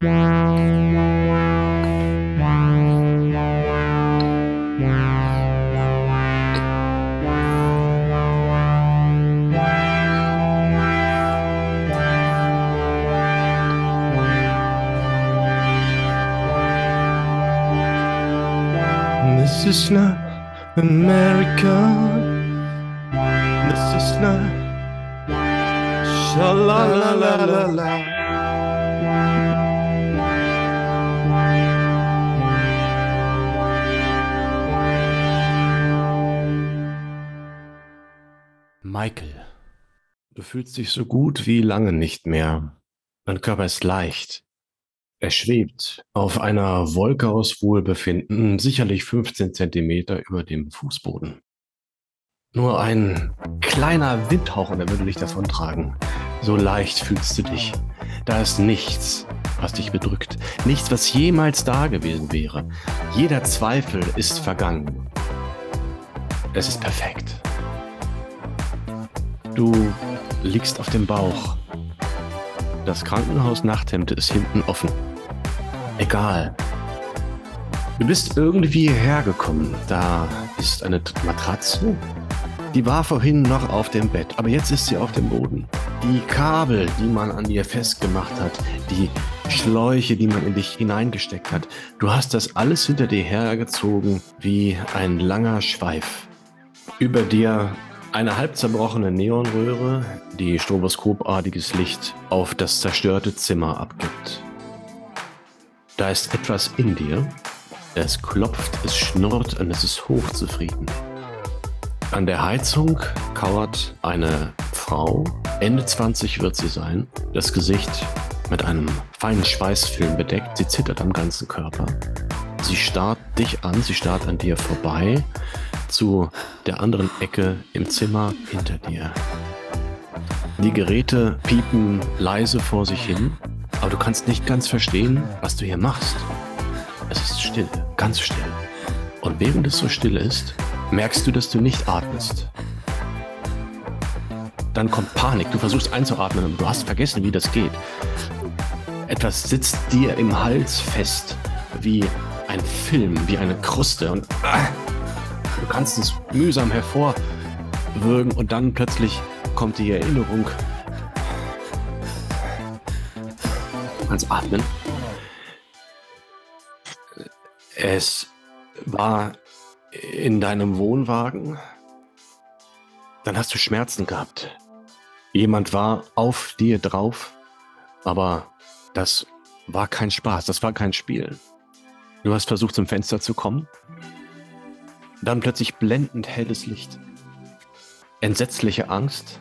This is not America. This is not. Sha la la la la la. Du fühlst dich so gut wie lange nicht mehr. Dein Körper ist leicht. Er schwebt auf einer Wolke aus Wohlbefinden, sicherlich 15 Zentimeter über dem Fußboden. Nur ein kleiner Windhauch und er würde dich davontragen. So leicht fühlst du dich. Da ist nichts, was dich bedrückt. Nichts, was jemals da gewesen wäre. Jeder Zweifel ist vergangen. Es ist perfekt. Du liegst auf dem Bauch. Das Krankenhaus-Nachthemd ist hinten offen. Egal. Du bist irgendwie hierher gekommen. Da ist eine Matratze. Die war vorhin noch auf dem Bett, aber jetzt ist sie auf dem Boden. Die Kabel, die man an ihr festgemacht hat, die Schläuche, die man in dich hineingesteckt hat, du hast das alles hinter dir hergezogen wie ein langer Schweif. Über dir eine halb zerbrochene Neonröhre, die stroboskopartiges Licht auf das zerstörte Zimmer abgibt. Da ist etwas in dir. Es klopft, es schnurrt und es ist hochzufrieden. An der Heizung kauert eine Frau. Ende 20 wird sie sein. Das Gesicht mit einem feinen Schweißfilm bedeckt. Sie zittert am ganzen Körper. Sie starrt dich an, sie starrt an dir vorbei zu der anderen Ecke im Zimmer hinter dir. Die Geräte piepen leise vor sich hin, aber du kannst nicht ganz verstehen, was du hier machst. Es ist still, ganz still. Und während es so still ist, merkst du, dass du nicht atmest. Dann kommt Panik, du versuchst einzuatmen und du hast vergessen, wie das geht. Etwas sitzt dir im Hals fest, wie ein Film, wie eine Kruste und ah, du kannst es mühsam hervorwürgen und dann plötzlich kommt die Erinnerung. Du kannst atmen. Es war in deinem Wohnwagen. Dann hast du Schmerzen gehabt. Jemand war auf dir drauf, aber das war kein Spaß, das war kein Spiel. Du hast versucht, zum Fenster zu kommen. Dann plötzlich blendend helles Licht. Entsetzliche Angst.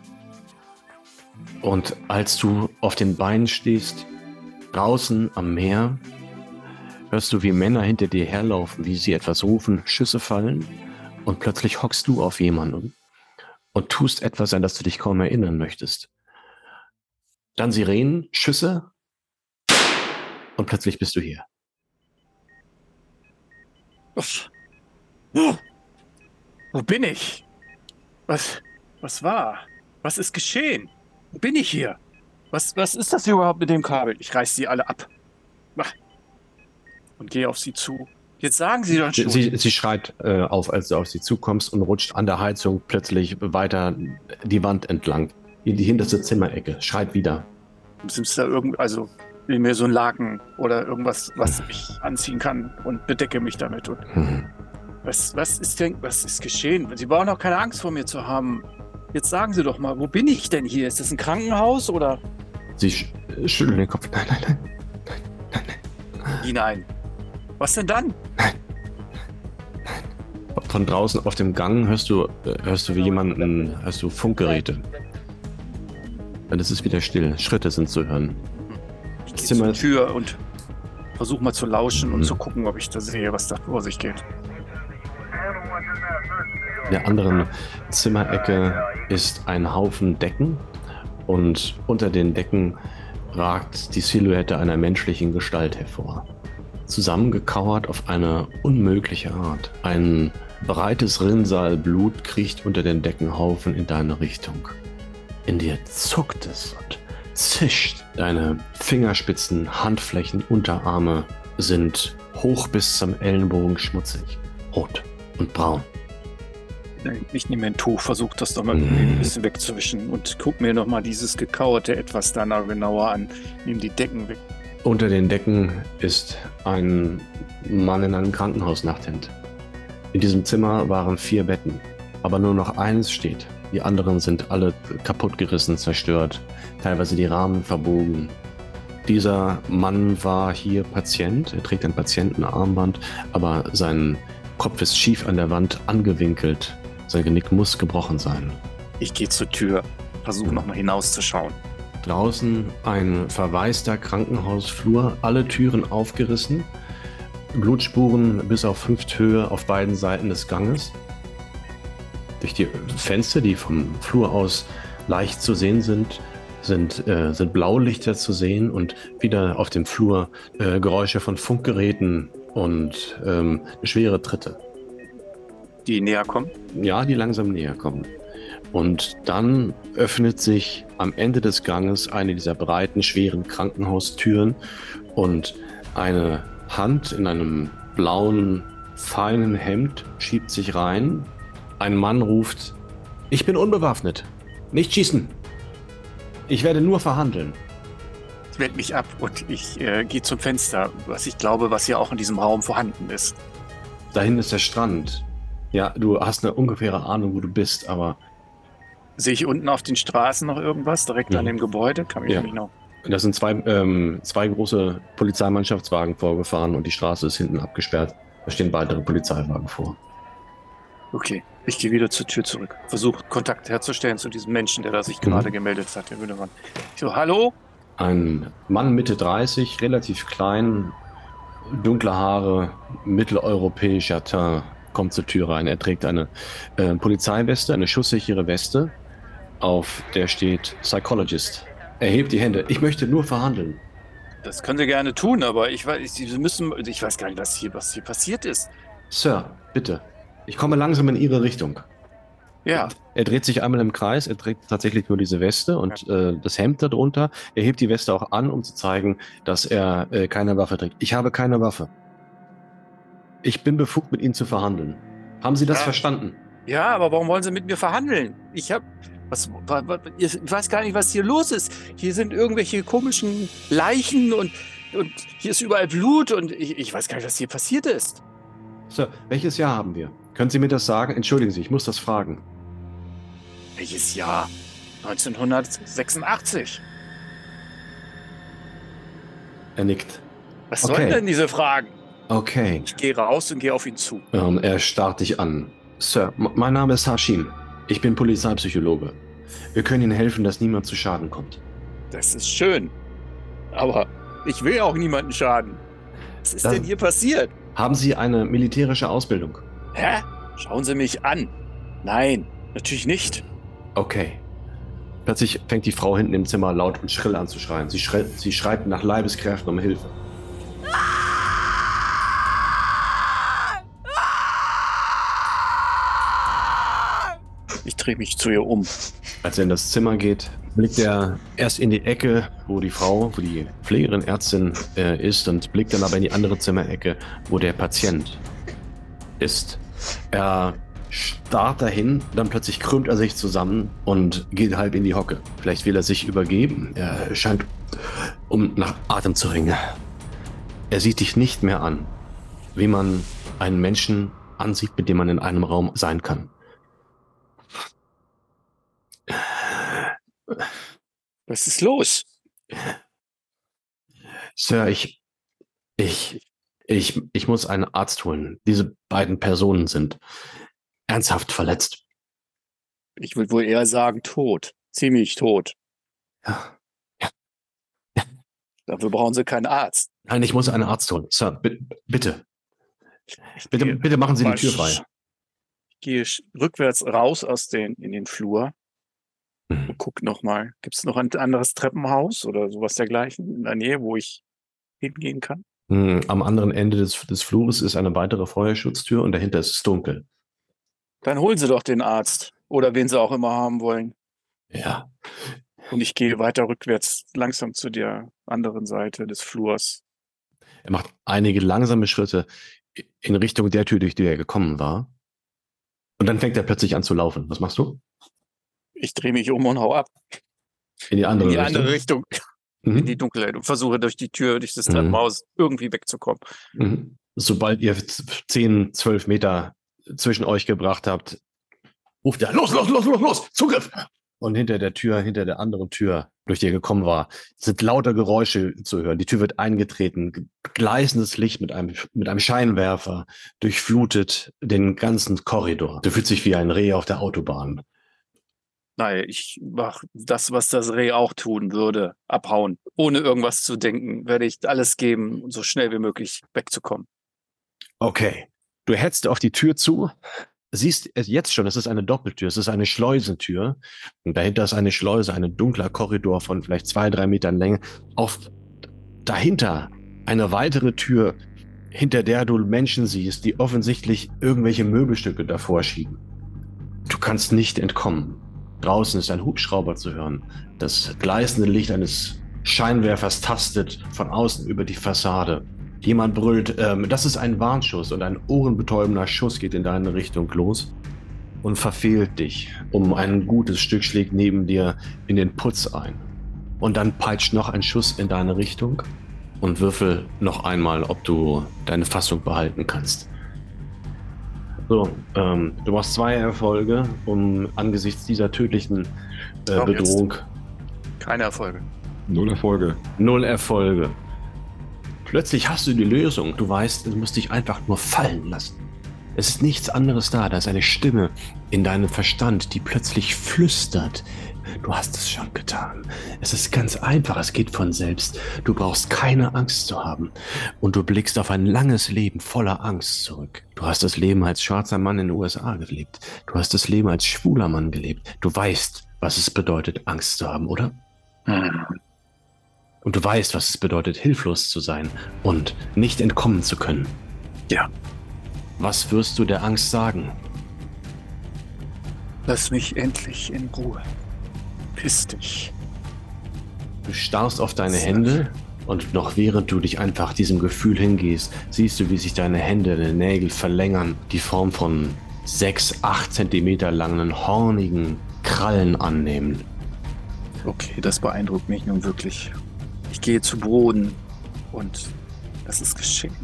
Und als du auf den Beinen stehst, draußen am Meer, hörst du, wie Männer hinter dir herlaufen, wie sie etwas rufen, Schüsse fallen und plötzlich hockst du auf jemanden und tust etwas, an das du dich kaum erinnern möchtest. Dann Sirenen, Schüsse und plötzlich bist du hier. Uff. Oh. Wo bin ich? Was, was war? Was ist geschehen? Wo bin ich hier? Was, was ist das hier überhaupt mit dem Kabel? Ich reiß sie alle ab. Und gehe auf sie zu. Jetzt sagen Sie doch schon. Sie, sie schreit äh, auf, als du auf sie zukommst und rutscht an der Heizung plötzlich weiter die Wand entlang. In die hinterste Zimmerecke. Schreit wieder. Sind da irgend, also will mir so ein Laken oder irgendwas, was mich anziehen kann und bedecke mich damit. Und Hm. Was, was ist denn, was ist geschehen? Sie brauchen auch keine Angst vor mir zu haben. Jetzt sagen Sie doch mal, wo bin ich denn hier? Ist das ein Krankenhaus oder? Sie sch schüttelt den Kopf. Nein, nein, nein. Nein, nein, Wie nein? Was denn dann? nein. Von draußen auf dem Gang hörst du, äh, hörst du wie jemanden, hörst du Funkgeräte. Und es ist wieder still. Schritte sind zu hören. Ich gehe zur Tür und versuche mal zu lauschen und Mhm. zu gucken, ob ich da sehe, was da vor sich geht. In der anderen Zimmerecke ist ein Haufen Decken und unter den Decken ragt die Silhouette einer menschlichen Gestalt hervor. Zusammengekauert auf eine unmögliche Art. Ein breites Rinnsal Blut kriecht unter den Deckenhaufen in deine Richtung. In dir zuckt es und zischt. Deine Fingerspitzen, Handflächen, Unterarme sind hoch bis zum Ellenbogen schmutzig. Rot und braun. Ich nehme ein Tuch, versuche das doch mal mm. ein bisschen wegzuwischen und guck mir noch mal dieses gekauerte etwas da genauer an. Nimm die Decken weg. Unter den Decken ist ein Mann in einem Krankenhausnachthemd. In diesem Zimmer waren vier Betten, aber nur noch eines steht. Die anderen sind alle kaputtgerissen, zerstört, teilweise die Rahmen verbogen. Dieser Mann war hier Patient, er trägt ein Patientenarmband, aber sein Kopf ist schief an der Wand angewinkelt. Sein Genick muss gebrochen sein. Ich gehe zur Tür, versuche nochmal hinauszuschauen. Draußen ein verwaister Krankenhausflur, alle Türen aufgerissen, Blutspuren bis auf Hüfthöhe auf beiden Seiten des Ganges. Durch die Fenster, die vom Flur aus leicht zu sehen sind, sind, äh, sind Blaulichter zu sehen und wieder auf dem Flur äh, Geräusche von Funkgeräten und ähm, schwere Tritte. Die näher kommen? Ja, die langsam näher kommen. Und dann öffnet sich am Ende des Ganges eine dieser breiten, schweren Krankenhaustüren und eine Hand in einem blauen, feinen Hemd schiebt sich rein. Ein Mann ruft, ich bin unbewaffnet. Nicht schießen. Ich werde nur verhandeln. Ich wende mich ab und ich äh, gehe zum Fenster, was ich glaube, was ja auch in diesem Raum vorhanden ist. Dahin ist der Strand. Ja, du hast eine ungefähre Ahnung, wo du bist, aber. Sehe ich unten auf den Straßen noch irgendwas, direkt mhm. an dem Gebäude? Kann ich ja. mich noch. Da sind zwei, ähm, zwei große Polizeimannschaftswagen vorgefahren und die Straße ist hinten abgesperrt. Da stehen weitere Polizeiwagen vor. Okay, ich gehe wieder zur Tür zurück. Versuche Kontakt herzustellen zu diesem Menschen, der da sich mhm. gerade gemeldet hat, der Wünnemann. Ich so, hallo? Ein Mann Mitte 30, relativ klein, dunkle Haare, mitteleuropäischer Teint, kommt zur Tür rein. Er trägt eine äh, Polizeiweste, eine schusssichere Weste, auf der steht Psychologist. Er hebt die Hände. Ich möchte nur verhandeln. Das können Sie gerne tun, aber ich weiß, Sie müssen, ich weiß gar nicht, was hier, was hier passiert ist. Sir, bitte. Ich komme langsam in Ihre Richtung. Ja. Er dreht sich einmal im Kreis, er trägt tatsächlich nur diese Weste und ja. äh, das Hemd darunter. Er hebt die Weste auch an, um zu zeigen, dass er äh, keine Waffe trägt. Ich habe keine Waffe. Ich bin befugt, mit Ihnen zu verhandeln. Haben Sie das ja. verstanden? Ja, aber warum wollen Sie mit mir verhandeln? Ich habe. Was, was, was, ich weiß gar nicht, was hier los ist. Hier sind irgendwelche komischen Leichen und, und hier ist überall Blut und ich, ich weiß gar nicht, was hier passiert ist. Sir, welches Jahr haben wir? Können Sie mir das sagen? Entschuldigen Sie, ich muss das fragen. Welches Jahr? 1986. Er nickt. Was okay. sollen denn diese Fragen? Okay. Ich gehe raus und gehe auf ihn zu. Ähm, er starrt dich an. Sir, mein Name ist Hashim. Ich bin Polizeipsychologe. Wir können Ihnen helfen, dass niemand zu Schaden kommt. Das ist schön. Aber ich will auch niemanden schaden. Was ist das denn hier passiert? Haben Sie eine militärische Ausbildung? Hä? Schauen Sie mich an. Nein, natürlich nicht. Okay. Plötzlich fängt die Frau hinten im Zimmer laut und schrill an zu schreien. Sie, schreit, sie schreit nach Leibeskräften um Hilfe. Ich drehe mich zu ihr um. Als er in das Zimmer geht, blickt er erst in die Ecke, wo die Frau, wo die Pflegerin, Ärztin äh, ist, und blickt dann aber in die andere Zimmerecke, wo der Patient ist. Er starrt dahin, dann plötzlich krümmt er sich zusammen und geht halb in die Hocke. Vielleicht will er sich übergeben. Er scheint um nach Atem zu ringen. Er sieht dich nicht mehr an, wie man einen Menschen ansieht, mit dem man in einem Raum sein kann. Was ist los? Sir, ich, ich, ich, ich muss einen Arzt holen. Diese beiden Personen sind ernsthaft verletzt. Ich würde wohl eher sagen tot. Ziemlich tot. Ja. Dafür brauchen Sie keinen Arzt. Nein, ich muss einen Arzt holen. Sir, bitte. Bitte, bitte machen Sie die Tür frei. Ich gehe rückwärts raus aus den, in den Flur Mhm. Guck nochmal. Gibt es noch ein anderes Treppenhaus oder sowas dergleichen in der Nähe, wo ich hingehen kann? Mhm, am anderen Ende des, des Flures ist eine weitere Feuerschutztür und dahinter ist es dunkel. Dann holen Sie doch den Arzt oder wen Sie auch immer haben wollen. Ja. Und ich gehe weiter rückwärts langsam zu der anderen Seite des Flurs. Er macht einige langsame Schritte in Richtung der Tür, durch die er gekommen war. Und dann fängt er plötzlich an zu laufen. Was machst du? Ich drehe mich um und hau ab. In die andere In die Richtung. andere Richtung. Mhm. In die Dunkelheit und versuche durch die Tür, durch das Mhm. Treppenhaus irgendwie wegzukommen. Mhm. Sobald ihr z- 10, 12 Meter zwischen euch gebracht habt, ruft er, los, los, los, los, los, Zugriff! Und hinter der Tür, hinter der anderen Tür, durch die er gekommen war, sind lauter Geräusche zu hören. Die Tür wird eingetreten, ge- gleißendes Licht mit einem, mit einem Scheinwerfer durchflutet den ganzen Korridor. Du fühlst dich wie ein Reh auf der Autobahn. Nein, ich mache das, was das Reh auch tun würde, abhauen. Ohne irgendwas zu denken, werde ich alles geben, um so schnell wie möglich wegzukommen. Okay. Du hetzt auf die Tür zu, siehst es jetzt schon, es ist eine Doppeltür, es ist eine Schleusentür. Und dahinter ist eine Schleuse, ein dunkler Korridor von vielleicht zwei, drei Metern Länge. Auf dahinter eine weitere Tür, hinter der du Menschen siehst, die offensichtlich irgendwelche Möbelstücke davor schieben. Du kannst nicht entkommen. Draußen ist ein Hubschrauber zu hören. Das gleißende Licht eines Scheinwerfers tastet von außen über die Fassade. Jemand brüllt, ähm, das ist ein Warnschuss und ein ohrenbetäubender Schuss geht in deine Richtung los und verfehlt dich. Um ein gutes Stück schlägt neben dir in den Putz ein. Und dann peitscht noch ein Schuss in deine Richtung und würfel noch einmal, ob du deine Fassung behalten kannst. So, ähm, du machst zwei Erfolge, um angesichts dieser tödlichen äh, jetzt. Bedrohung Keine Erfolge. Null Erfolge. Null Erfolge. Plötzlich hast du die Lösung. Du weißt, du musst dich einfach nur fallen lassen. Es ist nichts anderes da. Da ist eine Stimme in deinem Verstand, die plötzlich flüstert. Du hast es schon getan. Es ist ganz einfach. Es geht von selbst. Du brauchst keine Angst zu haben. Und du blickst auf ein langes Leben voller Angst zurück. Du hast das Leben als schwarzer Mann in den USA gelebt. Du hast das Leben als schwuler Mann gelebt. Du weißt, was es bedeutet, Angst zu haben, oder? Hm. Und du weißt, was es bedeutet, hilflos zu sein und nicht entkommen zu können. Ja. Was wirst du der Angst sagen? Lass mich endlich in Ruhe. Piss dich. Du starrst auf deine Hände und noch während du dich einfach diesem Gefühl hingehst, siehst du, wie sich deine Hände, deine Nägel verlängern, die Form von sechs, acht Zentimeter langen, hornigen Krallen annehmen. Okay, das beeindruckt mich nun wirklich. Ich gehe zu Boden und das ist geschehen.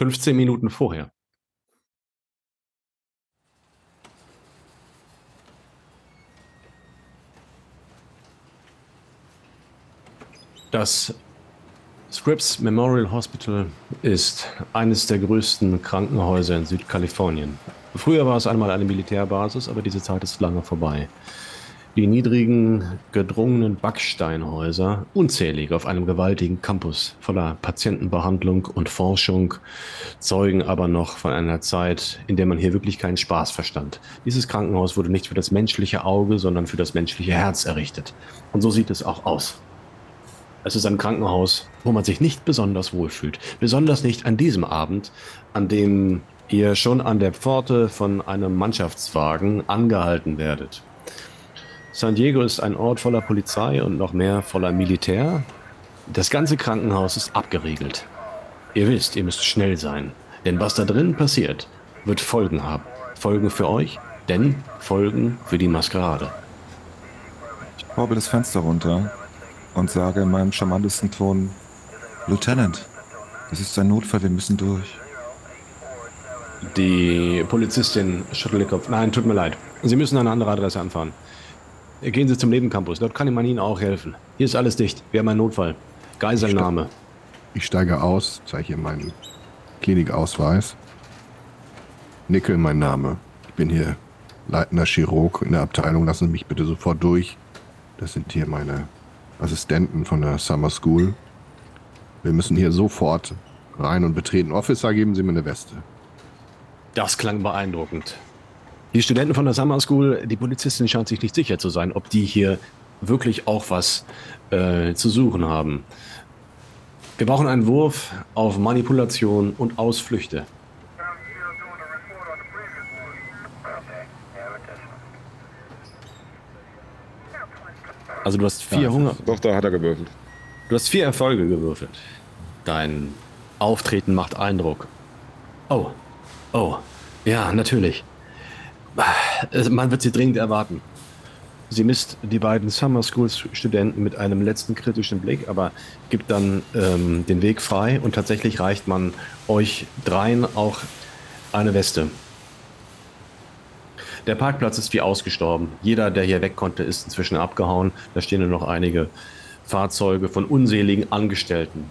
Fünfzehn Minuten vorher. Das Scripps Memorial Hospital ist eines der größten Krankenhäuser in Südkalifornien. Früher war es einmal eine Militärbasis, aber diese Zeit ist lange vorbei. Die niedrigen, gedrungenen Backsteinhäuser, unzählig auf einem gewaltigen Campus voller Patientenbehandlung und Forschung, zeugen aber noch von einer Zeit, in der man hier wirklich keinen Spaß verstand. Dieses Krankenhaus wurde nicht für das menschliche Auge, sondern für das menschliche Herz errichtet. Und so sieht es auch aus. Es ist ein Krankenhaus, wo man sich nicht besonders wohlfühlt. Besonders nicht an diesem Abend, an dem ihr schon an der Pforte von einem Mannschaftswagen angehalten werdet. San Diego ist ein Ort voller Polizei und noch mehr voller Militär. Das ganze Krankenhaus ist abgeriegelt. Ihr wisst, ihr müsst schnell sein. Denn was da drin passiert, wird Folgen haben. Folgen für euch, denn Folgen für die Maskerade. Ich schraube das Fenster runter und sage in meinem charmantesten Ton, Lieutenant, das ist ein Notfall, wir müssen durch. Die Polizistin schüttelt den Kopf. Nein, tut mir leid. Sie müssen eine andere Adresse anfahren. Gehen Sie zum Nebencampus. Dort kann man Ihnen auch helfen. Hier ist alles dicht. Wir haben einen Notfall. Geiselnahme. Ich steige aus, zeige meinen Klinikausweis. Nickel, mein Name. Ich bin hier leitender Chirurg in der Abteilung. Lassen Sie mich bitte sofort durch. Das sind hier meine Assistenten von der Summer School. Wir müssen hier sofort rein und betreten. Officer, geben Sie mir eine Weste. Das klang beeindruckend. Die Studenten von der Summer School, die Polizistin scheint sich nicht sicher zu sein, ob die hier wirklich auch was äh, zu suchen haben. Wir brauchen einen Wurf auf Manipulation und Ausflüchte. Also du hast vier Hunger. Doch, da hat er gewürfelt. Du hast vier Erfolge gewürfelt. Dein Auftreten macht Eindruck. Oh, oh, ja, natürlich. Man wird sie dringend erwarten. Sie misst die beiden Summer School Studenten mit einem letzten kritischen Blick, aber gibt dann ähm, den Weg frei und tatsächlich reicht man euch dreien auch eine Weste. Der Parkplatz ist wie ausgestorben. Jeder, der hier weg konnte, ist inzwischen abgehauen. Da stehen nur noch einige Fahrzeuge von unseligen Angestellten.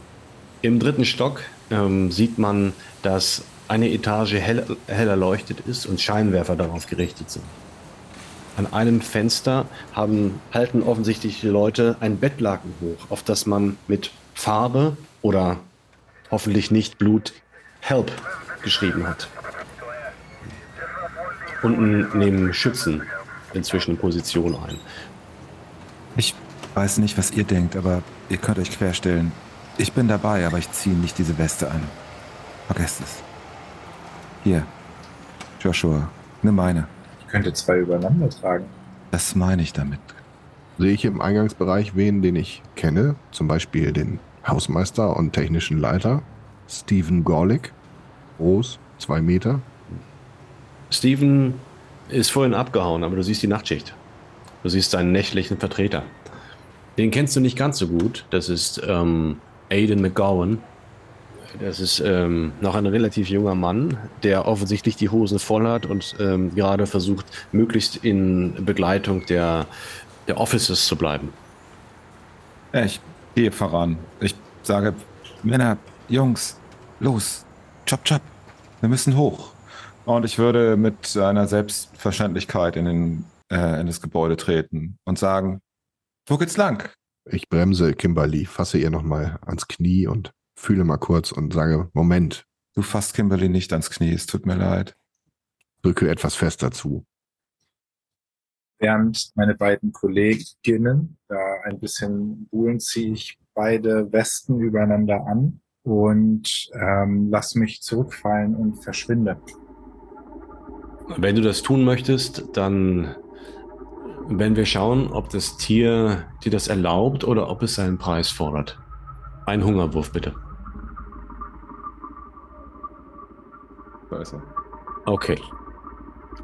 Im dritten Stock ähm, sieht man, dass eine Etage hell, hell erleuchtet ist und Scheinwerfer darauf gerichtet sind. An einem Fenster haben, halten offensichtlich die Leute ein Bettlaken hoch, auf das man mit Farbe oder hoffentlich nicht Blut Help geschrieben hat. Unten nehmen Schützen inzwischen Position ein. Ich weiß nicht, was ihr denkt, aber ihr könnt euch querstellen. Ich bin dabei, aber ich ziehe nicht diese Weste an. Vergesst es. Hier, Joshua, nimm meine. Ich könnte zwei übereinander tragen. Das meine ich damit. Sehe ich im Eingangsbereich wen, den ich kenne? Zum Beispiel den Hausmeister und technischen Leiter, Stephen Gorlick, groß, zwei Meter. Steven ist vorhin abgehauen, aber du siehst die Nachtschicht. Du siehst seinen nächtlichen Vertreter. Den kennst du nicht ganz so gut. Das ist ähm, Aiden McGowan. Das ist ähm, noch ein relativ junger Mann, der offensichtlich die Hosen voll hat und ähm, gerade versucht, möglichst in Begleitung der, der Officers zu bleiben. Ich gehe voran. Ich sage, Männer, Jungs, los, chop, chop. Wir müssen hoch. Und ich würde mit einer Selbstverständlichkeit in, den, äh, in das Gebäude treten und sagen, wo geht's lang? Ich bremse Kimberly, fasse ihr nochmal ans Knie und fühle mal kurz und sage, Moment. Du fasst Kimberly nicht ans Knie, es tut mir leid. Drücke etwas fester zu. Während meine beiden Kolleginnen da ein bisschen buhlen, ziehe ich beide Westen übereinander an und ähm, lass mich zurückfallen und verschwinde. Wenn du das tun möchtest, dann werden wir schauen, ob das Tier dir das erlaubt oder ob es seinen Preis fordert. Ein Hungerwurf bitte. Da. Okay.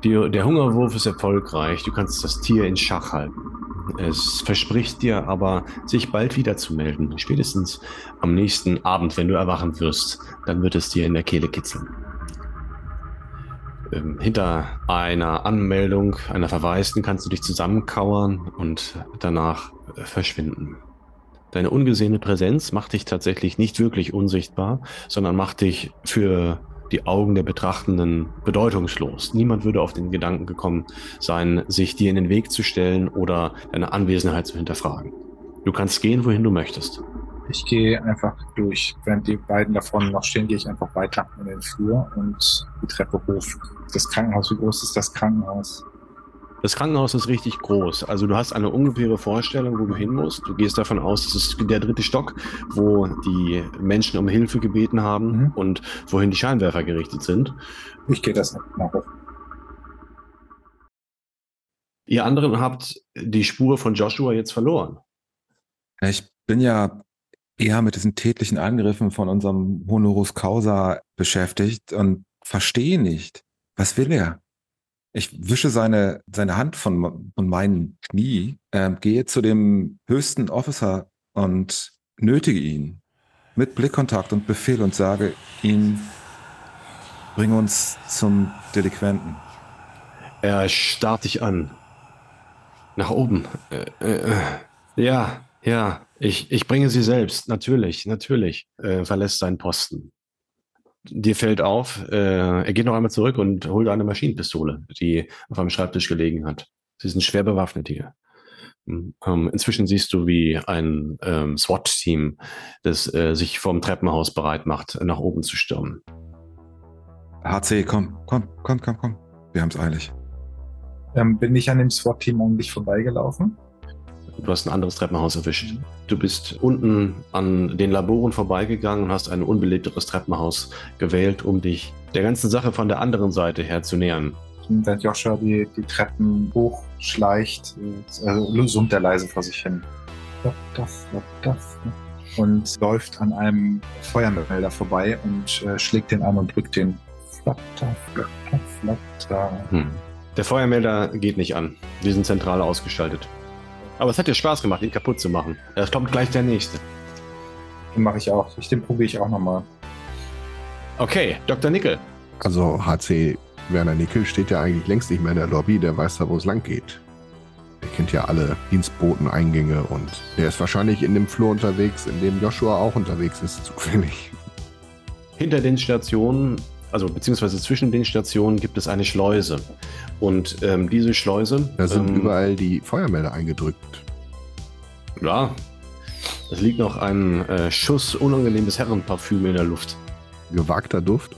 Die, der Hungerwurf ist erfolgreich. Du kannst das Tier in Schach halten. Es verspricht dir aber, sich bald wieder zu melden. Spätestens am nächsten Abend, wenn du erwachen wirst, dann wird es dir in der Kehle kitzeln. Ähm, hinter einer Anmeldung einer Verwaisten kannst du dich zusammenkauern und danach äh, verschwinden. Deine ungesehene Präsenz macht dich tatsächlich nicht wirklich unsichtbar, sondern macht dich für die Augen der Betrachtenden bedeutungslos. Niemand würde auf den Gedanken gekommen sein, sich dir in den Weg zu stellen oder deine Anwesenheit zu hinterfragen. Du kannst gehen, wohin du möchtest. Ich gehe einfach durch. Während die beiden davon noch stehen, gehe ich einfach weiter in den Flur und die Treppe hoch. Das Krankenhaus, wie groß ist das Krankenhaus? Das Krankenhaus ist richtig groß. Also du hast eine ungefähre Vorstellung, wo du hin musst. Du gehst davon aus, das ist der dritte Stock, wo die Menschen um Hilfe gebeten haben Mhm. und wohin die Scheinwerfer gerichtet sind. Ich gehe das hoch. Ihr anderen habt die Spur von Joshua jetzt verloren. Ich bin ja eher mit diesen tätlichen Angriffen von unserem Honoris Causa beschäftigt und verstehe nicht. Was will er? Ich wische seine, seine Hand von, von meinem Knie, äh, gehe zu dem höchsten Officer und nötige ihn mit Blickkontakt und Befehl und sage ihm, bring uns zum Delinquenten. Er starrt dich an. Nach oben. Äh, äh, ja, ja. Ich, ich bringe sie selbst. Natürlich, natürlich. Äh, verlässt seinen Posten. Dir fällt auf, äh, er geht noch einmal zurück und holt eine Maschinenpistole, die auf einem Schreibtisch gelegen hat. Sie sind schwer bewaffnet hier. Ähm, inzwischen siehst du, wie ein ähm, SWAT-Team, das äh, sich vom Treppenhaus bereit macht, nach oben zu stürmen. HC, komm, komm, komm, komm, komm. Wir haben es eilig. Ähm, bin ich an dem SWAT-Team eigentlich vorbeigelaufen? Du hast ein anderes Treppenhaus erwischt. Du bist unten an den Laboren vorbeigegangen und hast ein unbelebteres Treppenhaus gewählt, um dich der ganzen Sache von der anderen Seite her zu nähern. Während Joshua die, die Treppen hochschleicht, also summt er leise vor sich hin. Und läuft an einem Feuermelder vorbei und äh, schlägt den an und drückt den. Hm. Der Feuermelder geht nicht an. Die sind zentral ausgeschaltet. Aber es hat dir Spaß gemacht, ihn kaputt zu machen. Es kommt gleich der nächste. Den mache ich auch. Ich, den probiere ich auch nochmal. Okay, Dr. Nickel. Also HC Werner Nickel steht ja eigentlich längst nicht mehr in der Lobby, der weiß da, wo es lang geht. Der kennt ja alle Dienstboteneingänge und der ist wahrscheinlich in dem Flur unterwegs, in dem Joshua auch unterwegs ist, zufällig. Hinter den Stationen, also beziehungsweise zwischen den Stationen gibt es eine Schleuse. Und ähm, diese Schleuse. Da sind ähm, überall die Feuermelder eingedrückt. Ja. Es liegt noch ein äh, Schuss unangenehmes Herrenparfüm in der Luft. Gewagter Duft.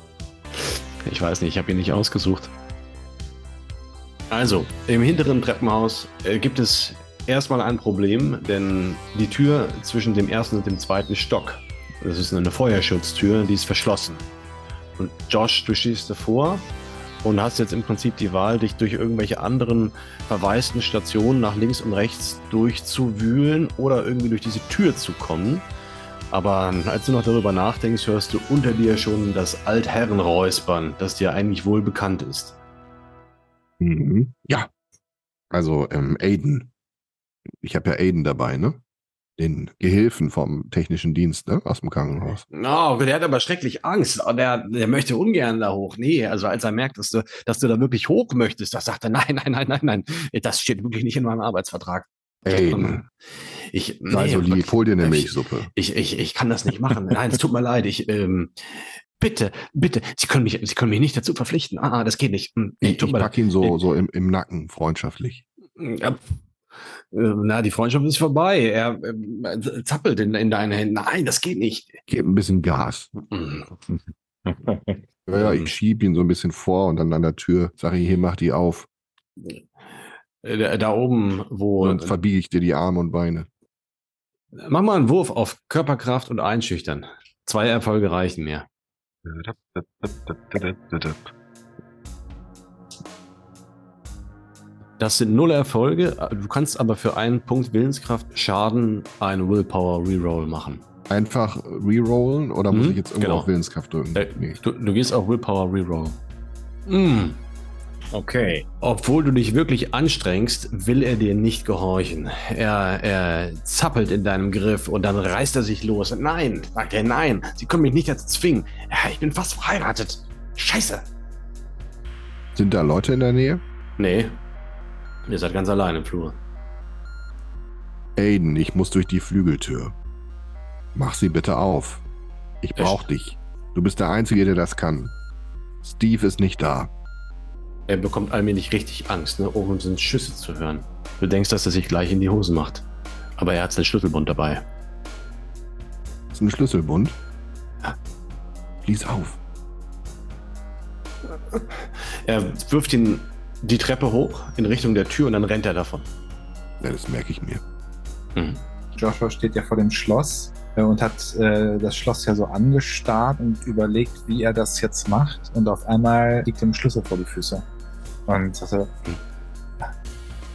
Ich weiß nicht, ich habe ihn nicht ausgesucht. Also, im hinteren Treppenhaus äh, gibt es erstmal ein Problem, denn die Tür zwischen dem ersten und dem zweiten Stock, das ist eine Feuerschutztür, die ist verschlossen. Und Josh, du stehst davor und hast jetzt im Prinzip die Wahl, dich durch irgendwelche anderen verwaisten Stationen nach links und rechts durchzuwühlen oder irgendwie durch diese Tür zu kommen. Aber als du noch darüber nachdenkst, hörst du unter dir schon das Altherrenräuspern, das dir eigentlich wohl bekannt ist. Mhm. Ja. Also ähm, Aiden. Ich habe ja Aiden dabei, ne? Den Gehilfen vom technischen Dienst, ne? Aus dem Krankenhaus. Oh, der hat aber schrecklich Angst. Oh, der, der möchte ungern da hoch. Nee, also als er merkt, dass du, dass du da wirklich hoch möchtest, da sagt er, nein, nein, nein, nein, nein. Das steht wirklich nicht in meinem Arbeitsvertrag. Aiden. Ich, Sei nee, so lieb, wirklich, hol dir eine ich- Milchsuppe. Ich, ich, ich kann das nicht machen. Nein, es tut mir leid. Ich, ähm, bitte, bitte, Sie können mich, Sie können mich nicht dazu verpflichten. Ah, das geht nicht. Hm, Ich, ich pack ihn so, Ich- so im, im Nacken, freundschaftlich. Ja, äh, na, die Freundschaft ist vorbei. Er ähm, zappelt in, in deine Hände. Nein, das geht nicht. Gib ein bisschen Gas. Hm. Ja, ja, Mhm. ich schieb ihn so ein bisschen vor und dann an der Tür sage ich, hier, mach die auf. Äh, Da, da oben, wo. Und dann verbiege ich dir die Arme und Beine. Mach mal einen Wurf auf Körperkraft und Einschüchtern. Zwei Erfolge reichen mir. Das sind null Erfolge. Du kannst aber für einen Punkt Willenskraft Schaden einen Willpower Reroll machen. Einfach rerollen oder muss Mhm, ich jetzt irgendwo genau. auf Willenskraft drücken? Äh, Nee. Du, du gehst auf Willpower Reroll. Mm. Okay. Obwohl du dich wirklich anstrengst, will er dir nicht gehorchen. Er, er zappelt in deinem Griff und dann reißt er sich los. Nein, sagt er, nein, Sie können mich nicht dazu zwingen. Ja, Ich bin fast verheiratet. Scheiße. Sind da Leute in der Nähe? Nee, ihr seid ganz allein im Flur. Aiden, ich muss durch die Flügeltür. Mach sie bitte auf. Ich brauch Echt? dich. Du bist der Einzige, der das kann. Steve ist nicht da. Er bekommt allmählich richtig Angst, ne? oben sind Schüsse zu hören. Du denkst, dass er sich gleich in die Hosen macht. Aber er hat seinen Schlüsselbund dabei. Ist ein Schlüsselbund. Ja. Lies auf. Er wirft ihn die Treppe hoch in Richtung der Tür und dann rennt er davon. Ja, das merke ich mir. Mhm. Joshua steht ja vor dem Schloss äh, und hat äh, das Schloss ja so angestarrt und überlegt, wie er das jetzt macht. Und auf einmal liegt ihm ein Schlüssel vor die Füße. Und sagt er,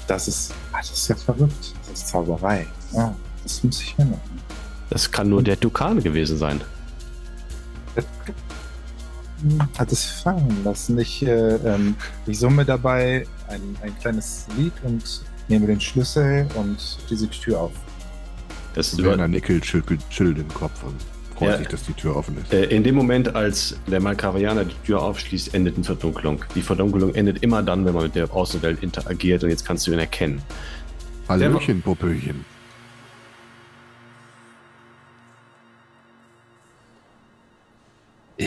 das ist, ah, das ist jetzt verrückt. Das ist Zauberei. Oh, das muss ich ändern. Das kann nur der Tukane gewesen sein. Hat es fallen lassen. Ich, äh, ähm, ich summe dabei ein, ein kleines Lied und nehme den Schlüssel und diese Tür auf. Das ist Werner Nickel schüttelt, schüttelt den Kopf und freut Ja. sich, dass die Tür offen ist. Äh, In dem Moment, als der Malkavianer die Tür aufschließt, endet eine Verdunklung. Die Verdunklung endet immer dann, wenn man mit der Außenwelt interagiert und jetzt kannst du ihn erkennen. Hallöchen, Popöchen.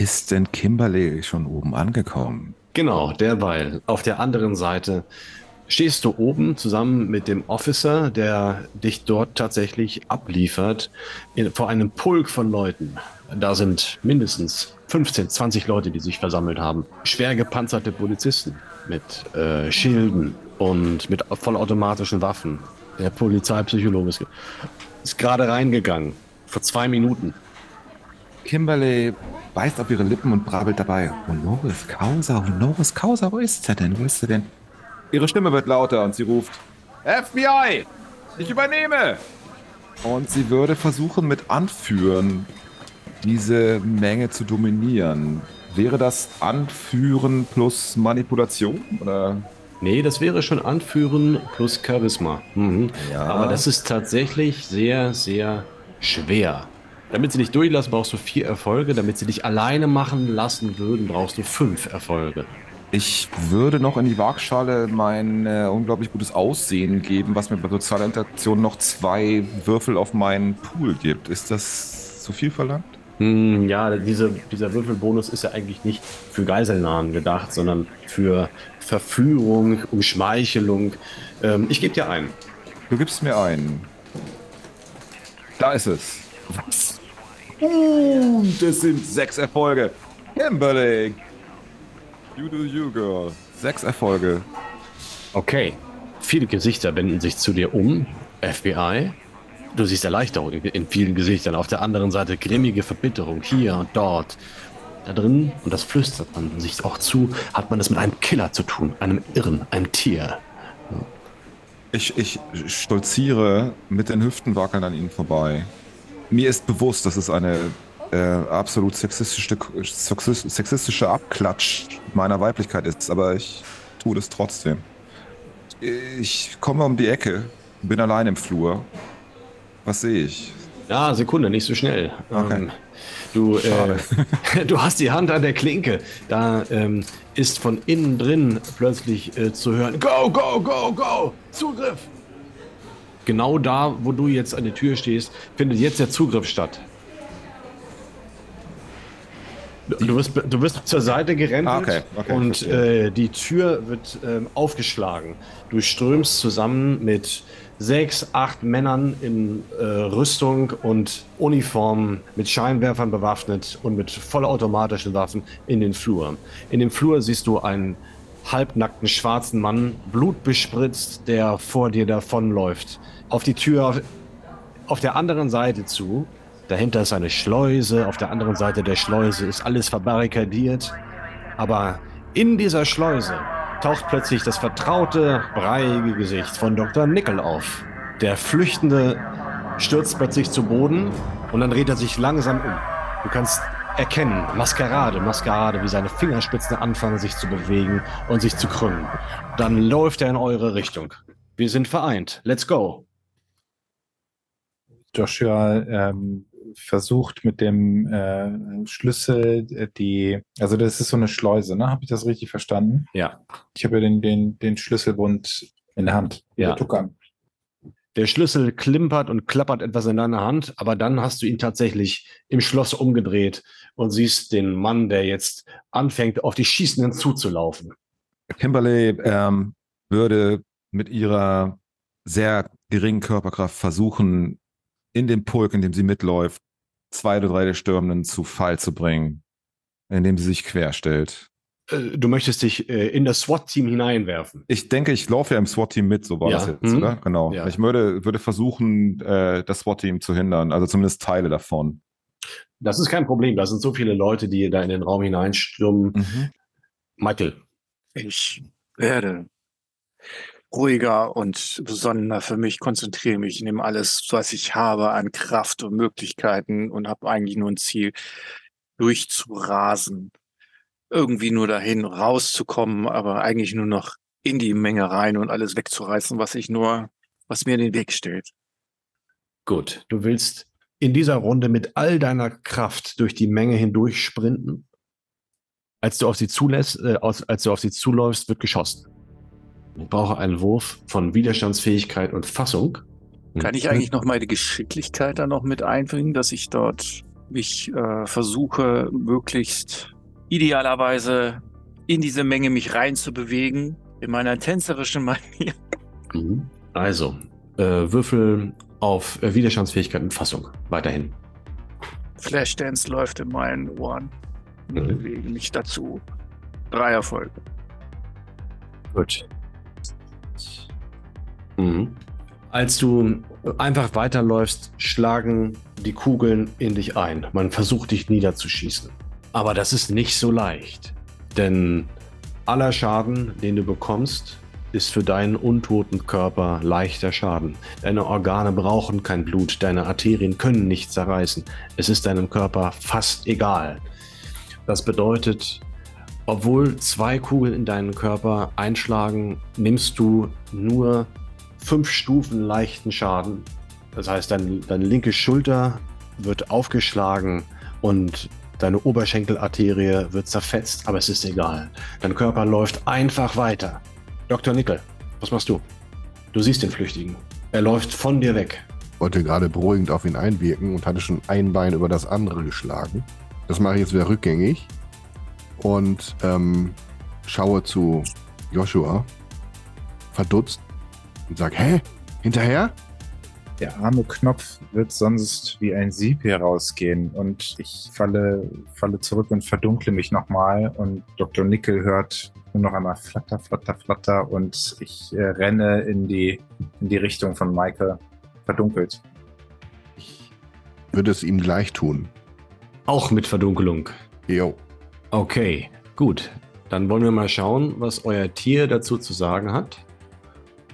Ist denn Kimberly schon oben angekommen? Genau, derweil. Auf der anderen Seite stehst du oben zusammen mit dem Officer, der dich dort tatsächlich abliefert, in, vor einem Pulk von Leuten. Da sind mindestens 15, 20 Leute, die sich versammelt haben. Schwer gepanzerte Polizisten mit äh, Schilden und mit vollautomatischen Waffen. Der Polizeipsychologe ist, ist gerade reingegangen. Vor zwei Minuten. Kimberly beißt auf ihre Lippen und brabbelt dabei. Honoris Causa, Honoris Causa, wo ist er denn? Wo ist er denn? Ihre Stimme wird lauter und sie ruft: FBI! Ich übernehme! Und sie würde versuchen, mit Anführen diese Menge zu dominieren. Wäre das Anführen plus Manipulation? Oder? Nee, das wäre schon Anführen plus Charisma. Mhm. Ja. Aber das ist tatsächlich sehr, sehr schwer. Damit sie dich durchlassen, brauchst du vier Erfolge. Damit sie dich alleine machen lassen würden, brauchst du fünf Erfolge. Ich würde noch in die Waagschale mein äh, unglaublich gutes Aussehen geben, was mir bei sozialer Interaktion noch zwei Würfel auf meinen Pool gibt. Ist das zu viel verlangt? Hm, ja, diese, dieser Würfelbonus ist ja eigentlich nicht für Geiselnahen gedacht, sondern für Verführung, Umschmeichelung. Ähm, ich gebe dir einen. Du gibst mir einen. Da ist es. Was? Uh, das sind sechs Erfolge. Kimberly. You do you, girl. Sechs Erfolge. Okay. Viele Gesichter wenden sich zu dir um. FBI. Du siehst Erleichterung in vielen Gesichtern. Auf der anderen Seite grimmige Verbitterung hier und dort. Da drin, und das flüstert man sich auch zu, hat man es mit einem Killer zu tun, einem Irren, einem Tier. Ich, ich stolziere mit den Hüften wackeln an ihnen vorbei. Mir ist bewusst, dass es eine äh, absolut sexistische, sexistische Abklatsch meiner Weiblichkeit ist, aber ich tue das trotzdem. Ich komme um die Ecke, bin allein im Flur. Was sehe ich? Ja, Sekunde, nicht so schnell. Okay. Ähm, du, äh, du hast die Hand an der Klinke. Da ähm, ist von innen drin plötzlich äh, zu hören: Go, go, go, go! Zugriff! Genau da, wo du jetzt an der Tür stehst, findet jetzt der Zugriff statt. Du, wirst, du wirst zur Seite gerempelt Ah, okay, okay, und äh, die Tür wird ähm, aufgeschlagen. Du strömst zusammen mit sechs, acht Männern in äh, Rüstung und Uniform, mit Scheinwerfern bewaffnet und mit vollautomatischen Waffen in den Flur. In dem Flur siehst du einen halbnackten schwarzen Mann, blutbespritzt, der vor dir davonläuft. Auf die Tür auf, der anderen Seite zu. Dahinter ist eine Schleuse, auf der anderen Seite der Schleuse ist alles verbarrikadiert. Aber in dieser Schleuse taucht plötzlich das vertraute, breiige Gesicht von Dr. Nickel auf. Der Flüchtende stürzt plötzlich zu Boden und dann dreht er sich langsam um. Du kannst erkennen, Maskerade, Maskerade, wie seine Fingerspitzen anfangen sich zu bewegen und sich zu krümmen. Dann läuft er in eure Richtung. Wir sind vereint. Let's go. Joshua ähm, versucht mit dem äh, Schlüssel äh, die, also das ist so eine Schleuse, ne? Habe ich das richtig verstanden? Ja. Ich habe ja den, den, den Schlüsselbund in der Hand. Ja. Der. Der Schlüssel klimpert und klappert etwas in deiner Hand, aber dann hast du ihn tatsächlich im Schloss umgedreht und siehst den Mann, der jetzt anfängt, auf die Schießenden zuzulaufen. Kimberly ähm, würde mit ihrer sehr geringen Körperkraft versuchen, in dem Pulk, in dem sie mitläuft, zwei oder drei der Stürmenden zu Fall zu bringen, indem sie sich querstellt. Äh, Du möchtest dich äh, in das SWAT-Team hineinwerfen. Ich denke, ich laufe ja im SWAT-Team mit, so war Ja. das jetzt, Mhm. oder? Genau. Ja. Ich würde, würde versuchen, äh, das SWAT-Team zu hindern, also zumindest Teile davon. Das ist kein Problem. Da sind so viele Leute, die da in den Raum hineinstürmen. Mhm. Michael, Ich werde ruhiger und besonnener für mich, konzentriere mich, nehme alles, was ich habe an Kraft und Möglichkeiten und habe eigentlich nur ein Ziel, durchzurasen. Irgendwie nur dahin rauszukommen, aber eigentlich nur noch in die Menge rein und alles wegzureißen, was ich nur, was mir in den Weg steht. gut. Du willst in dieser Runde mit all deiner Kraft durch die Menge hindurch sprinten. Als du auf sie zulässt, äh, als du auf sie zuläufst, wird geschossen. Ich brauche einen Wurf von Widerstandsfähigkeit und Fassung. Kann ich eigentlich noch meine Geschicklichkeit da noch mit einbringen, dass ich dort mich äh, versuche, möglichst idealerweise in diese Menge mich reinzubewegen, in meiner tänzerischen Manier. Mhm. Also, äh, Würfel auf äh, Widerstandsfähigkeit und Fassung. Weiterhin. Flashdance läuft in meinen Ohren. Ich Mhm. bewege mich dazu. Drei Erfolge. Gut. Mhm. Als du einfach weiterläufst, schlagen die Kugeln in dich ein. Man versucht dich niederzuschießen. Aber das ist nicht so leicht. Denn aller Schaden, den du bekommst, ist für deinen untoten Körper leichter Schaden. Deine Organe brauchen kein Blut, deine Arterien können nicht zerreißen. Es ist deinem Körper fast egal. Das bedeutet, obwohl zwei Kugeln in deinen Körper einschlagen, nimmst du nur fünf Stufen leichten Schaden. Das heißt, dein, deine linke Schulter wird aufgeschlagen und deine Oberschenkelarterie wird zerfetzt, aber es ist egal. Dein Körper läuft einfach weiter. Dr. Nickel, was machst du? Du siehst den Flüchtigen. Er läuft von dir weg. Wollte gerade beruhigend auf ihn einwirken und hatte schon ein Bein über das andere geschlagen. Das mache ich jetzt wieder rückgängig und ähm, schaue zu Joshua, verdutzt und sage, hä? Hinterher? Der arme Knopf wird sonst wie ein Sieb herausgehen und ich falle, falle zurück und verdunkle mich nochmal und Dr. Nickel hört nur noch einmal flatter, flatter, flatter und ich äh, renne in die, in die Richtung von Michael, verdunkelt. Ich würde es ihm gleich tun. Auch mit Verdunkelung. Jo. Okay, gut. Dann wollen wir mal schauen, was euer Tier dazu zu sagen hat.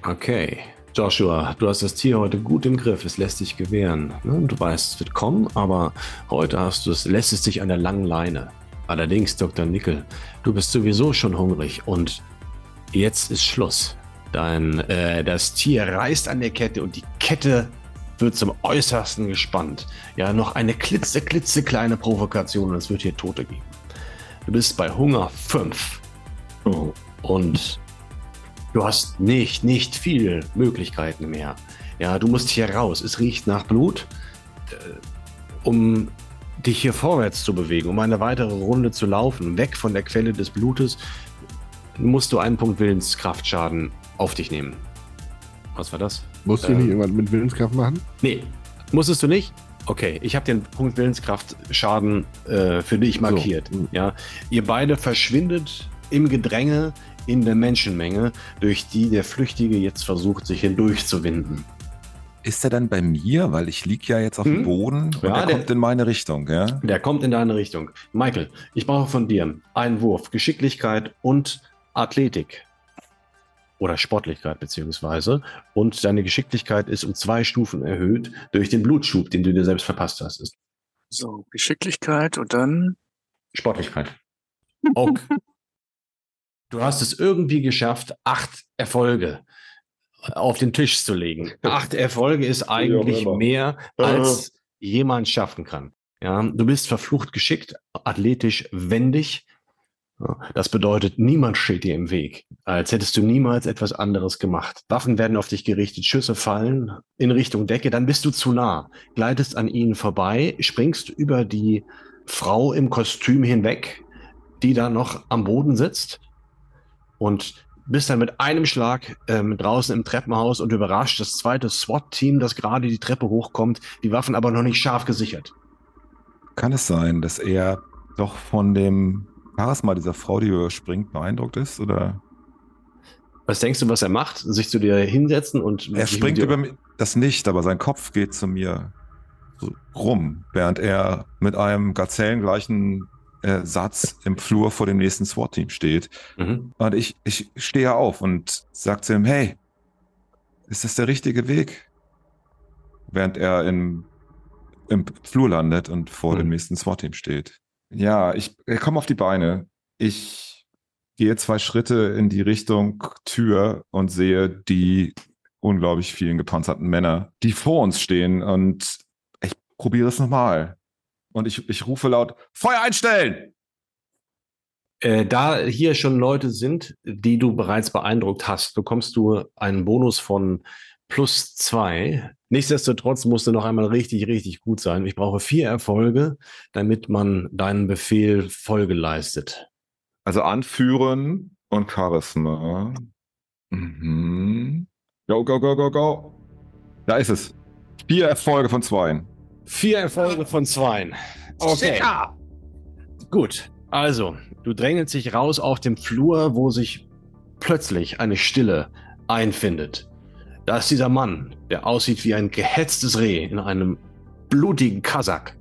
Okay. Joshua, du hast das Tier heute gut im Griff. Es lässt sich gewähren. Ne? Du weißt, es wird kommen, aber heute hast du es, lässt es sich an der langen Leine. Allerdings, Dr. Nickel, du bist sowieso schon hungrig und jetzt ist Schluss. Dein, äh, das Tier reißt an der Kette und die Kette wird zum Äußersten gespannt. Ja, noch eine klitze, klitzekleine Provokation und es wird hier Tote geben. Du bist bei Hunger 5. Und du hast nicht, nicht viel Möglichkeiten mehr. Ja, du musst hier raus. Es riecht nach Blut. Äh, um dich hier vorwärts zu bewegen, um eine weitere Runde zu laufen, weg von der Quelle des Blutes, musst du einen Punkt Willenskraftschaden auf dich nehmen. Was war das? Musst du Ähm. nicht irgendwas mit Willenskraft machen? Nee, musstest du nicht? Okay, ich habe den Punkt Willenskraftschaden äh, für dich markiert. So. Ja, ihr beide verschwindet im Gedränge in der Menschenmenge, durch die der Flüchtige jetzt versucht, sich hindurchzuwinden. Ist er dann bei mir? Weil ich lieg ja jetzt auf Hm? dem Boden und Ja, er der- kommt in meine Richtung, ja? Der kommt in deine Richtung. Michael, ich brauche von dir einen Wurf, Geschicklichkeit und Athletik. Oder Sportlichkeit beziehungsweise. Und deine Geschicklichkeit ist um zwei Stufen erhöht durch den Blutschub, den du dir selbst verpasst hast. Ist So, Geschicklichkeit und dann. Sportlichkeit. Okay. Du hast es irgendwie geschafft, acht Erfolge auf den Tisch zu legen. Acht Erfolge ist eigentlich immer. mehr, als jemand schaffen kann. Ja, du bist verflucht geschickt, athletisch wendig. Ja, Das bedeutet, niemand steht dir im Weg, als hättest du niemals etwas anderes gemacht. Waffen werden auf dich gerichtet, Schüsse fallen in Richtung Decke, dann bist du zu nah, gleitest an ihnen vorbei, springst über die Frau im Kostüm hinweg, die da noch am Boden sitzt und bist dann mit einem Schlag ähm, draußen im Treppenhaus und überrascht das zweite SWAT-Team, das gerade die Treppe hochkommt, die Waffen aber noch nicht scharf gesichert. Kann es sein, dass er doch von dem Charisma dieser Frau, die überspringt, beeindruckt ist? Oder Was denkst du, was er macht? Sich zu dir hinsetzen und er springt über mich, das nicht, aber sein Kopf geht zu mir rum, während er mit einem gazellengleichen äh, Satz im Flur vor dem nächsten SWAT-Team steht. Mhm. Und ich, ich stehe auf und sage zu ihm, hey, ist das der richtige Weg? Während er im, im Flur landet und vor Hm. dem nächsten SWAT-Team steht. Ja, ich, ich komme auf die Beine. Ich gehe zwei Schritte in die Richtung Tür und sehe die unglaublich vielen gepanzerten Männer, die vor uns stehen und ich probiere es nochmal. Und ich, ich rufe laut, Feuer einstellen! Äh, da hier schon Leute sind, die du bereits beeindruckt hast, bekommst du einen Bonus von plus zwei. Nichtsdestotrotz musst du noch einmal richtig, richtig gut sein. Ich brauche vier Erfolge, damit man deinen Befehl Folge leistet. Also anführen und Charisma. Mhm. Go, go, go, go, go. Da ist es. Vier Erfolge von zwei. Vier Erfolge von zwei. Okay. Gut. Also, du drängelst dich raus auf dem Flur, wo sich plötzlich eine Stille einfindet. Da ist dieser Mann, der aussieht wie ein gehetztes Reh in einem blutigen Kasach.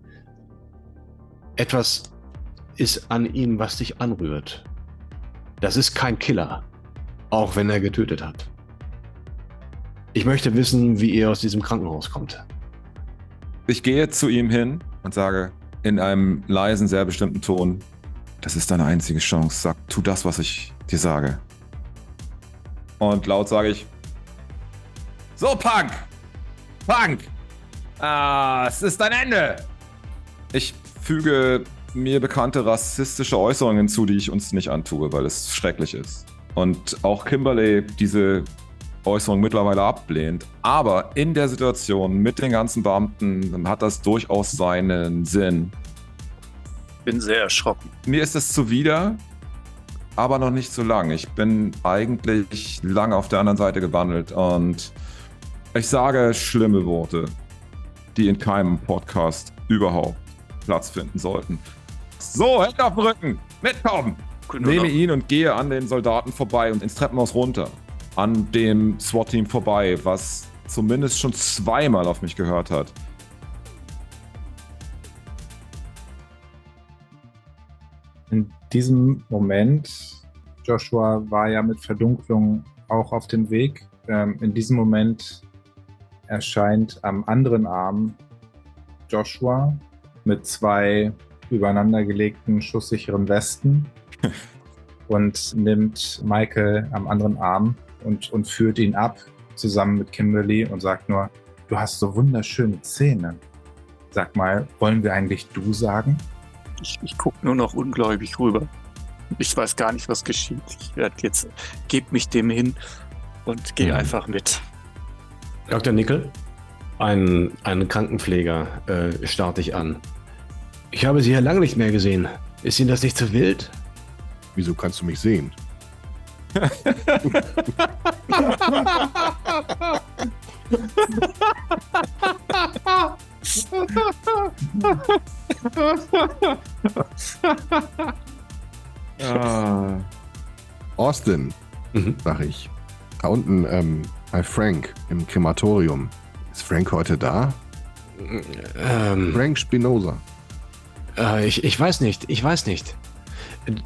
Etwas ist an ihm, was dich anrührt. Das ist kein Killer, auch wenn er getötet hat. Ich möchte wissen, wie ihr aus diesem Krankenhaus kommt. Ich gehe zu ihm hin und sage in einem leisen, sehr bestimmten Ton, das ist deine einzige Chance. Sag, tu das, was ich dir sage. Und laut sage ich, so Punk! Punk! Ah, es ist dein Ende! Ich füge mir bekannte rassistische Äußerungen hinzu, die ich uns nicht antue, weil es schrecklich ist. Und auch Kimberly diese Äußerung mittlerweile ablehnt. Aber in der Situation mit den ganzen Beamten hat das durchaus seinen Sinn. Bin sehr erschrocken. Mir ist es zuwider, aber noch nicht so lang. Ich bin eigentlich lange auf der anderen Seite gewandelt und ich sage schlimme Worte, die in keinem Podcast überhaupt Platz finden sollten. So, Hände auf den Rücken, mitkommen! Nehme ihn und gehe an den Soldaten vorbei und ins Treppenhaus runter. An dem SWAT-Team vorbei, was zumindest schon zweimal auf mich gehört hat. In diesem Moment, Joshua war ja mit Verdunklung auch auf dem Weg. Ähm, in diesem Moment erscheint am anderen Arm Joshua mit zwei übereinandergelegten schusssicheren Westen und nimmt Michael am anderen Arm und, und führt ihn ab, zusammen mit Kimberly und sagt nur, du hast so wunderschöne Zähne. Sag mal, wollen wir eigentlich du sagen? Ich, ich gucke nur noch ungläubig rüber. Ich weiß gar nicht, was geschieht. Ich werde jetzt, gebe mich dem hin und gehe Mhm. einfach mit. Dr. Nickel, ein, ein Krankenpfleger, äh, starrt dich an. Ich habe Sie ja lange nicht mehr gesehen. Ist Ihnen das nicht zu wild? Wieso kannst du mich sehen? Ah. Austin, Mhm. sag ich. Da unten ähm, bei Frank im Krematorium. Ist Frank heute da? Ähm, Frank Spinoza. äh, ich, ich weiß nicht, ich weiß nicht.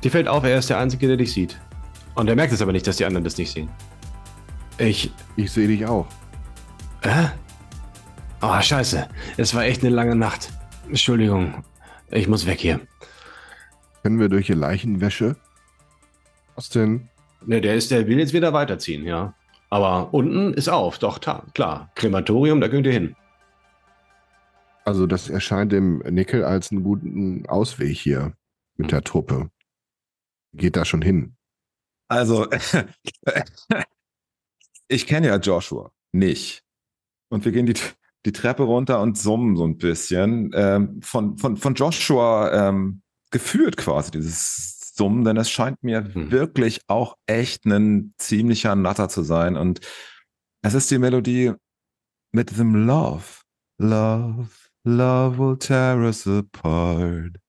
Dir fällt auf, er ist der Einzige, der dich sieht. Und er merkt es aber nicht, dass die anderen das nicht sehen. Ich. Ich sehe dich auch. Äh? Oh, scheiße. Es war echt eine lange Nacht. Entschuldigung. Ich muss weg hier. Können wir durch die Leichenwäsche? Austin, Ne, der ist, der will jetzt wieder weiterziehen, ja. Aber unten ist auf, doch, klar. Krematorium, da könnt ihr hin. also das erscheint dem Nickel als einen guten Ausweg hier mit der Truppe. Geht da schon hin. Also, ich kenne ja Joshua nicht. Und wir gehen die, die Treppe runter und summen so ein bisschen. Ähm, von, von, von Joshua ähm, geführt quasi dieses Summen, denn es scheint mir Hm. wirklich auch echt ein ziemlicher Natter zu sein. Und es ist die Melodie mit dem Love. Love, love will tear us apart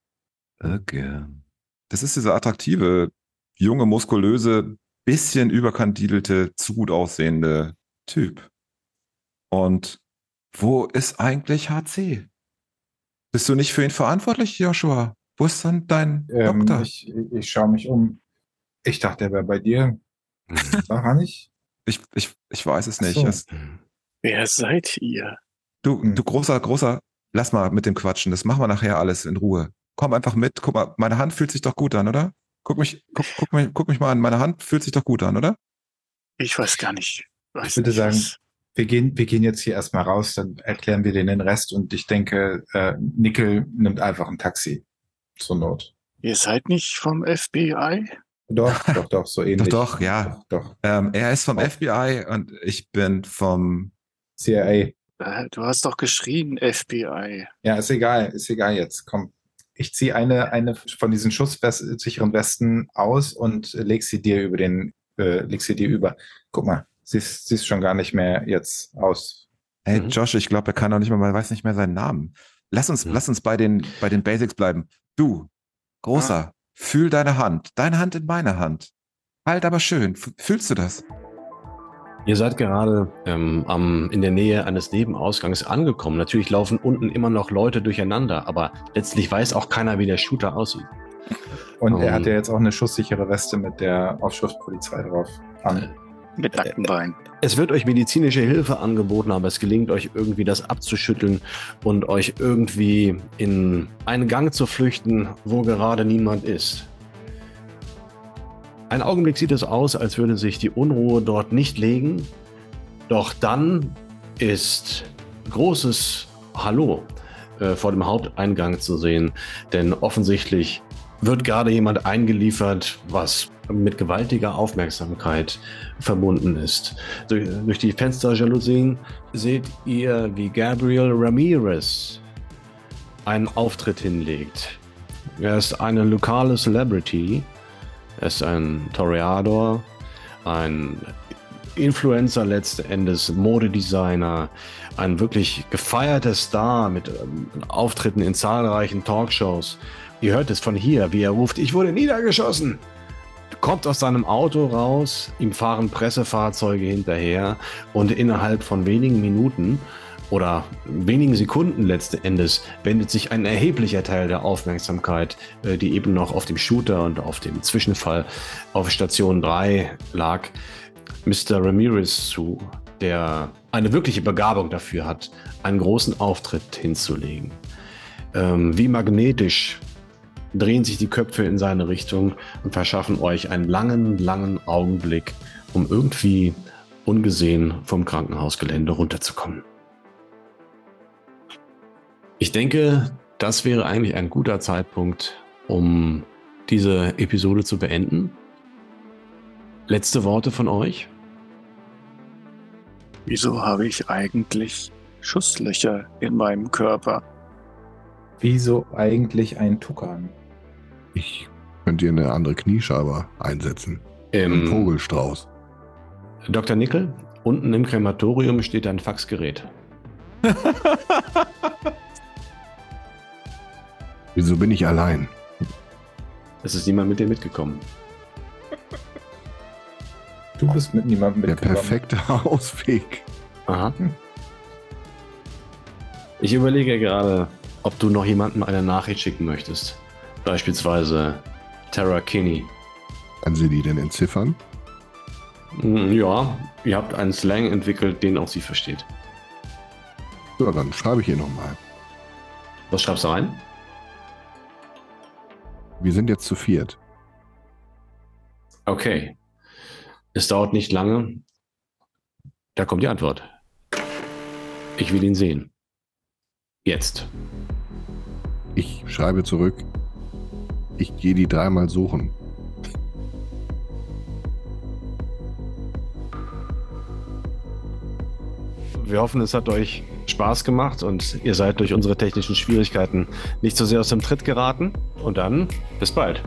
again. Das ist dieser attraktive, junge, muskulöse, bisschen überkandidelte, zu gut aussehende Typ. Und wo ist eigentlich HC? Bist du nicht für ihn verantwortlich, Joshua? Wo ist dann dein Ähm, Doktor? ich ich schaue mich um. Ich dachte, er wäre bei dir. War er nicht? Ich, ich, ich weiß es nicht. so. Es, Wer seid ihr? du, Hm. du großer, großer, lass mal mit dem Quatschen. Das machen wir nachher alles in Ruhe. Komm einfach mit. Guck mal, meine Hand fühlt sich doch gut an, oder? Guck mich, guck, guck, mich, guck mich mal an. Meine Hand fühlt sich doch gut an, oder? Ich weiß gar nicht. Weiß Ich würde nicht, sagen, was- Wir gehen, wir gehen jetzt hier erstmal raus, dann erklären wir denen den Rest und ich denke, äh, Nickel nimmt einfach ein Taxi. Zur Not. ihr seid nicht vom FBI? Doch, doch, doch, so ähnlich. doch, ja. Doch, doch. Ähm, er ist vom Oh. FBI und ich bin vom. CIA. Äh, Du hast doch geschrien FBI. Ja, ist egal, ist egal jetzt. Komm. Ich ziehe eine, eine von diesen schusssicheren Westen aus und leg sie dir über den, äh, leg sie dir über. Guck mal, sie ist, sie ist schon gar nicht mehr jetzt aus. Hey, Mhm. Josh, ich glaube, er kann doch nicht mehr, man weiß nicht mehr seinen Namen. Lass uns, Mhm. lass uns bei den, bei den Basics bleiben. Du, großer, fühl deine Hand, deine Hand in meine Hand. Halt aber schön. F- Fühlst du das? Ihr seid gerade ähm, am, in der Nähe eines Nebenausgangs angekommen. Natürlich laufen unten immer noch Leute durcheinander, aber letztlich weiß auch keiner, wie der Shooter aussieht. Und er Um. hat ja jetzt auch eine schusssichere Weste mit der Aufschrift Polizei drauf. An. Mit nackten Beinen. Es wird euch medizinische Hilfe angeboten, aber es gelingt euch irgendwie, das abzuschütteln und euch irgendwie in einen Gang zu flüchten, wo gerade niemand ist. Ein Augenblick sieht es aus, als würde sich die Unruhe dort nicht legen. Doch dann ist großes Hallo äh, vor dem Haupteingang zu sehen, denn offensichtlich wird gerade jemand eingeliefert, was mit gewaltiger Aufmerksamkeit verbunden ist. Durch, durch die Fensterjalousien seht ihr, wie Gabriel Ramirez einen Auftritt hinlegt. Er ist eine lokale Celebrity. Er ist ein Toreador, ein Influencer letzten Endes, Modedesigner, ein wirklich gefeierter Star mit ähm, Auftritten in zahlreichen Talkshows. Ihr hört es von hier, wie er ruft, ich wurde niedergeschossen. Kommt aus seinem Auto raus, ihm fahren Pressefahrzeuge hinterher und innerhalb von wenigen Minuten oder wenigen Sekunden letzten Endes wendet sich ein erheblicher Teil der Aufmerksamkeit, äh, die eben noch auf dem Shooter und auf dem Zwischenfall auf Station 3 lag, Mr. Ramirez zu, der eine wirkliche Begabung dafür hat, einen großen Auftritt hinzulegen. Ähm, wie magnetisch drehen sich die Köpfe in seine Richtung und verschaffen euch einen langen, langen Augenblick, um irgendwie ungesehen vom Krankenhausgelände runterzukommen. Ich denke, das wäre eigentlich ein guter Zeitpunkt, um diese Episode zu beenden. Letzte Worte von euch? Wieso habe ich eigentlich Schusslöcher in meinem Körper? Wieso eigentlich ein Tukan? Ich könnte hier eine andere Kniescheibe einsetzen. Ein Im Vogelstrauß. Dr. Nickel, unten im Krematorium steht ein Faxgerät. Wieso bin ich allein? Es ist niemand mit dir mitgekommen. Du bist mit niemandem Der mitgekommen. perfekte Ausweg. Aha. Ich überlege gerade, ob du noch jemandem eine Nachricht schicken möchtest. Beispielsweise Tara Kinney. Kann sie die denn entziffern? Hm, Ja, ihr habt einen Slang entwickelt, den auch sie versteht. Ja, dann schreibe ich ihr nochmal. Was schreibst du rein? Wir sind jetzt zu viert. Okay. Es dauert nicht lange. Da kommt die Antwort. Ich will ihn sehen. Jetzt. Ich schreibe zurück. Ich gehe die dreimal suchen. Wir hoffen, es hat euch Spaß gemacht und ihr seid durch unsere technischen Schwierigkeiten nicht so sehr aus dem Tritt geraten. Und dann bis bald.